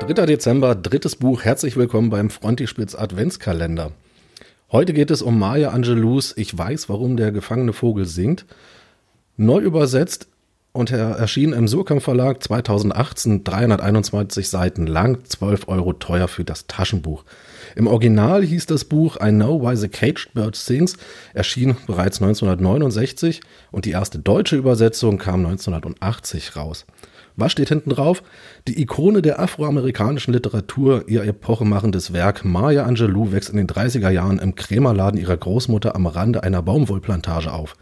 3. Dezember, drittes Buch. Herzlich willkommen beim Frontispitz Adventskalender. Heute geht es um Maya Angelous Ich weiß, warum der gefangene Vogel singt. Neu übersetzt und er erschien im Surkamp Verlag 2018, 321 Seiten lang, 12 Euro teuer für das Taschenbuch. Im Original hieß das Buch I Know Why the Caged Bird Sings, erschien bereits 1969 und die erste deutsche Übersetzung kam 1980 raus. Was steht hinten drauf? Die Ikone der afroamerikanischen Literatur, ihr epochemachendes Werk Maya Angelou wächst in den 30er Jahren im Krämerladen ihrer Großmutter am Rande einer Baumwollplantage auf.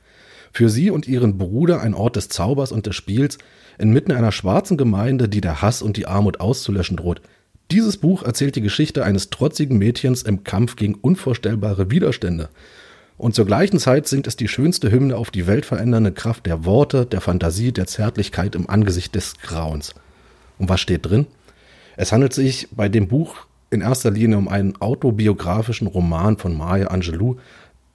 Für sie und ihren Bruder ein Ort des Zaubers und des Spiels, inmitten einer schwarzen Gemeinde, die der Hass und die Armut auszulöschen droht. Dieses Buch erzählt die Geschichte eines trotzigen Mädchens im Kampf gegen unvorstellbare Widerstände. Und zur gleichen Zeit singt es die schönste Hymne auf die weltverändernde Kraft der Worte, der Fantasie, der Zärtlichkeit im Angesicht des Grauens. Und was steht drin? Es handelt sich bei dem Buch in erster Linie um einen autobiografischen Roman von Maya Angelou,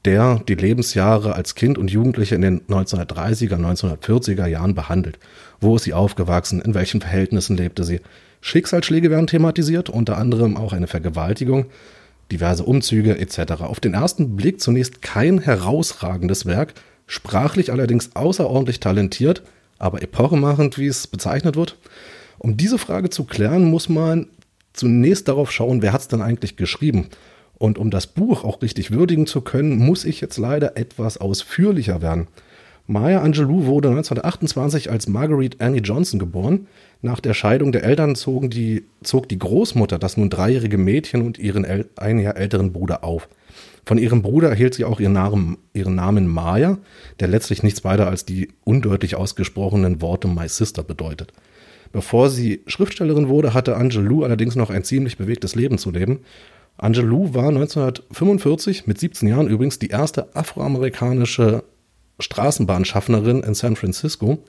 der die Lebensjahre als Kind und Jugendliche in den 1930er, 1940er Jahren behandelt. Wo ist sie aufgewachsen? In welchen Verhältnissen lebte sie? Schicksalsschläge werden thematisiert, unter anderem auch eine Vergewaltigung diverse Umzüge etc. Auf den ersten Blick zunächst kein herausragendes Werk, sprachlich allerdings außerordentlich talentiert, aber epochemachend, wie es bezeichnet wird. Um diese Frage zu klären, muss man zunächst darauf schauen, wer hat es denn eigentlich geschrieben. Und um das Buch auch richtig würdigen zu können, muss ich jetzt leider etwas ausführlicher werden. Maya Angelou wurde 1928 als Marguerite Annie Johnson geboren. Nach der Scheidung der Eltern zogen die, zog die Großmutter das nun dreijährige Mädchen und ihren ein Jahr älteren Bruder auf. Von ihrem Bruder erhielt sie auch ihren Namen, ihren Namen Maya, der letztlich nichts weiter als die undeutlich ausgesprochenen Worte My Sister bedeutet. Bevor sie Schriftstellerin wurde, hatte Angelou allerdings noch ein ziemlich bewegtes Leben zu leben. Angelou war 1945 mit 17 Jahren übrigens die erste afroamerikanische Straßenbahnschaffnerin in San Francisco.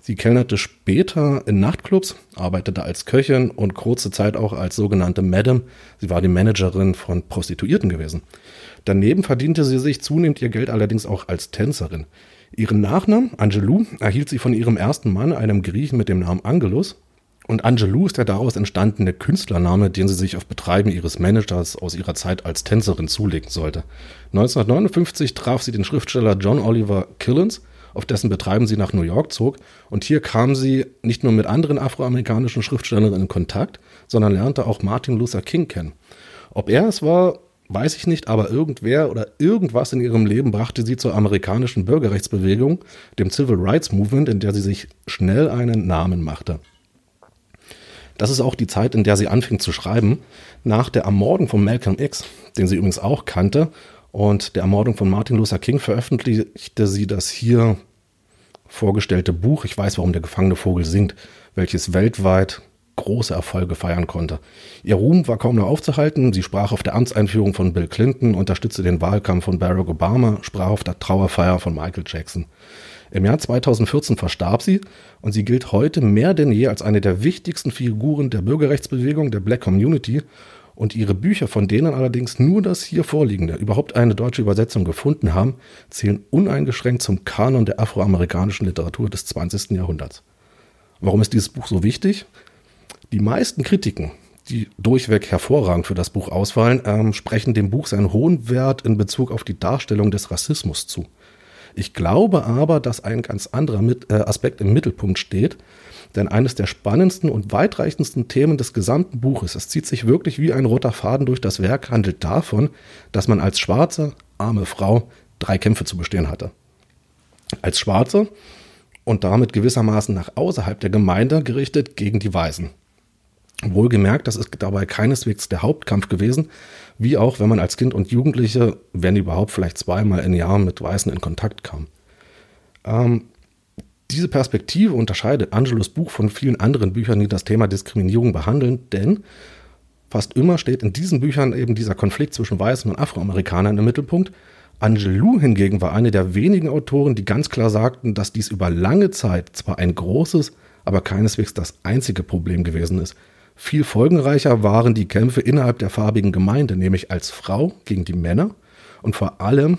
Sie kellnerte später in Nachtclubs, arbeitete als Köchin und kurze Zeit auch als sogenannte Madam. Sie war die Managerin von Prostituierten gewesen. Daneben verdiente sie sich zunehmend ihr Geld allerdings auch als Tänzerin. Ihren Nachnamen, Angelou, erhielt sie von ihrem ersten Mann, einem Griechen mit dem Namen Angelus. Und Angelou ist der daraus entstandene Künstlername, den sie sich auf Betreiben ihres Managers aus ihrer Zeit als Tänzerin zulegen sollte. 1959 traf sie den Schriftsteller John Oliver Killens, auf dessen Betreiben sie nach New York zog. Und hier kam sie nicht nur mit anderen afroamerikanischen Schriftstellerinnen in Kontakt, sondern lernte auch Martin Luther King kennen. Ob er es war, weiß ich nicht, aber irgendwer oder irgendwas in ihrem Leben brachte sie zur amerikanischen Bürgerrechtsbewegung, dem Civil Rights Movement, in der sie sich schnell einen Namen machte. Das ist auch die Zeit, in der sie anfing zu schreiben. Nach der Ermordung von Malcolm X, den sie übrigens auch kannte, und der Ermordung von Martin Luther King veröffentlichte sie das hier vorgestellte Buch Ich weiß, warum der gefangene Vogel singt, welches weltweit große Erfolge feiern konnte. Ihr Ruhm war kaum noch aufzuhalten. Sie sprach auf der Amtseinführung von Bill Clinton, unterstützte den Wahlkampf von Barack Obama, sprach auf der Trauerfeier von Michael Jackson. Im Jahr 2014 verstarb sie und sie gilt heute mehr denn je als eine der wichtigsten Figuren der Bürgerrechtsbewegung, der Black Community. Und ihre Bücher, von denen allerdings nur das hier vorliegende überhaupt eine deutsche Übersetzung gefunden haben, zählen uneingeschränkt zum Kanon der afroamerikanischen Literatur des 20. Jahrhunderts. Warum ist dieses Buch so wichtig? Die meisten Kritiken, die durchweg hervorragend für das Buch ausfallen, ähm, sprechen dem Buch seinen hohen Wert in Bezug auf die Darstellung des Rassismus zu. Ich glaube aber, dass ein ganz anderer Mit äh, Aspekt im Mittelpunkt steht, denn eines der spannendsten und weitreichendsten Themen des gesamten Buches, es zieht sich wirklich wie ein roter Faden durch das Werk, handelt davon, dass man als schwarze, arme Frau drei Kämpfe zu bestehen hatte. Als Schwarze und damit gewissermaßen nach außerhalb der Gemeinde gerichtet gegen die Weißen. Wohlgemerkt, das ist dabei keineswegs der Hauptkampf gewesen, wie auch wenn man als Kind und Jugendliche, wenn überhaupt vielleicht zweimal im Jahr mit Weißen in Kontakt kam. Ähm, diese Perspektive unterscheidet Angelos Buch von vielen anderen Büchern, die das Thema Diskriminierung behandeln, denn fast immer steht in diesen Büchern eben dieser Konflikt zwischen Weißen und Afroamerikanern im Mittelpunkt. Angelou hingegen war eine der wenigen Autoren, die ganz klar sagten, dass dies über lange Zeit zwar ein großes, aber keineswegs das einzige Problem gewesen ist. Viel folgenreicher waren die Kämpfe innerhalb der farbigen Gemeinde, nämlich als Frau gegen die Männer und vor allem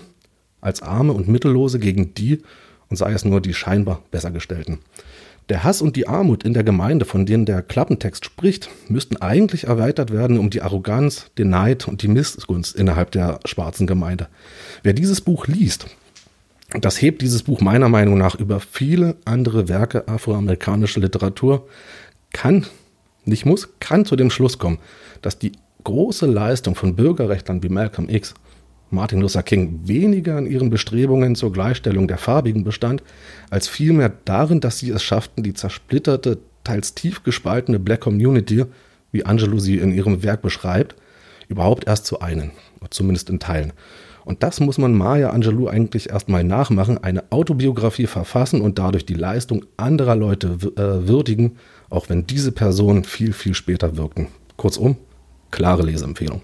als Arme und Mittellose gegen die, und sei es nur die scheinbar Bessergestellten. Der Hass und die Armut in der Gemeinde, von denen der Klappentext spricht, müssten eigentlich erweitert werden um die Arroganz, den Neid und die Missgunst innerhalb der schwarzen Gemeinde. Wer dieses Buch liest, das hebt dieses Buch meiner Meinung nach über viele andere Werke afroamerikanischer Literatur, kann, nicht muss, kann zu dem Schluss kommen, dass die große Leistung von Bürgerrechtlern wie Malcolm X, Martin Luther King weniger in ihren Bestrebungen zur Gleichstellung der Farbigen bestand, als vielmehr darin, dass sie es schafften, die zersplitterte, teils tief gespaltene Black Community, wie Angelo sie in ihrem Werk beschreibt, überhaupt erst zu einen, zumindest in Teilen. Und das muss man Maya Angelou eigentlich erstmal nachmachen, eine Autobiografie verfassen und dadurch die Leistung anderer Leute äh, würdigen, auch wenn diese Personen viel, viel später wirkten. Kurzum, klare Leseempfehlung.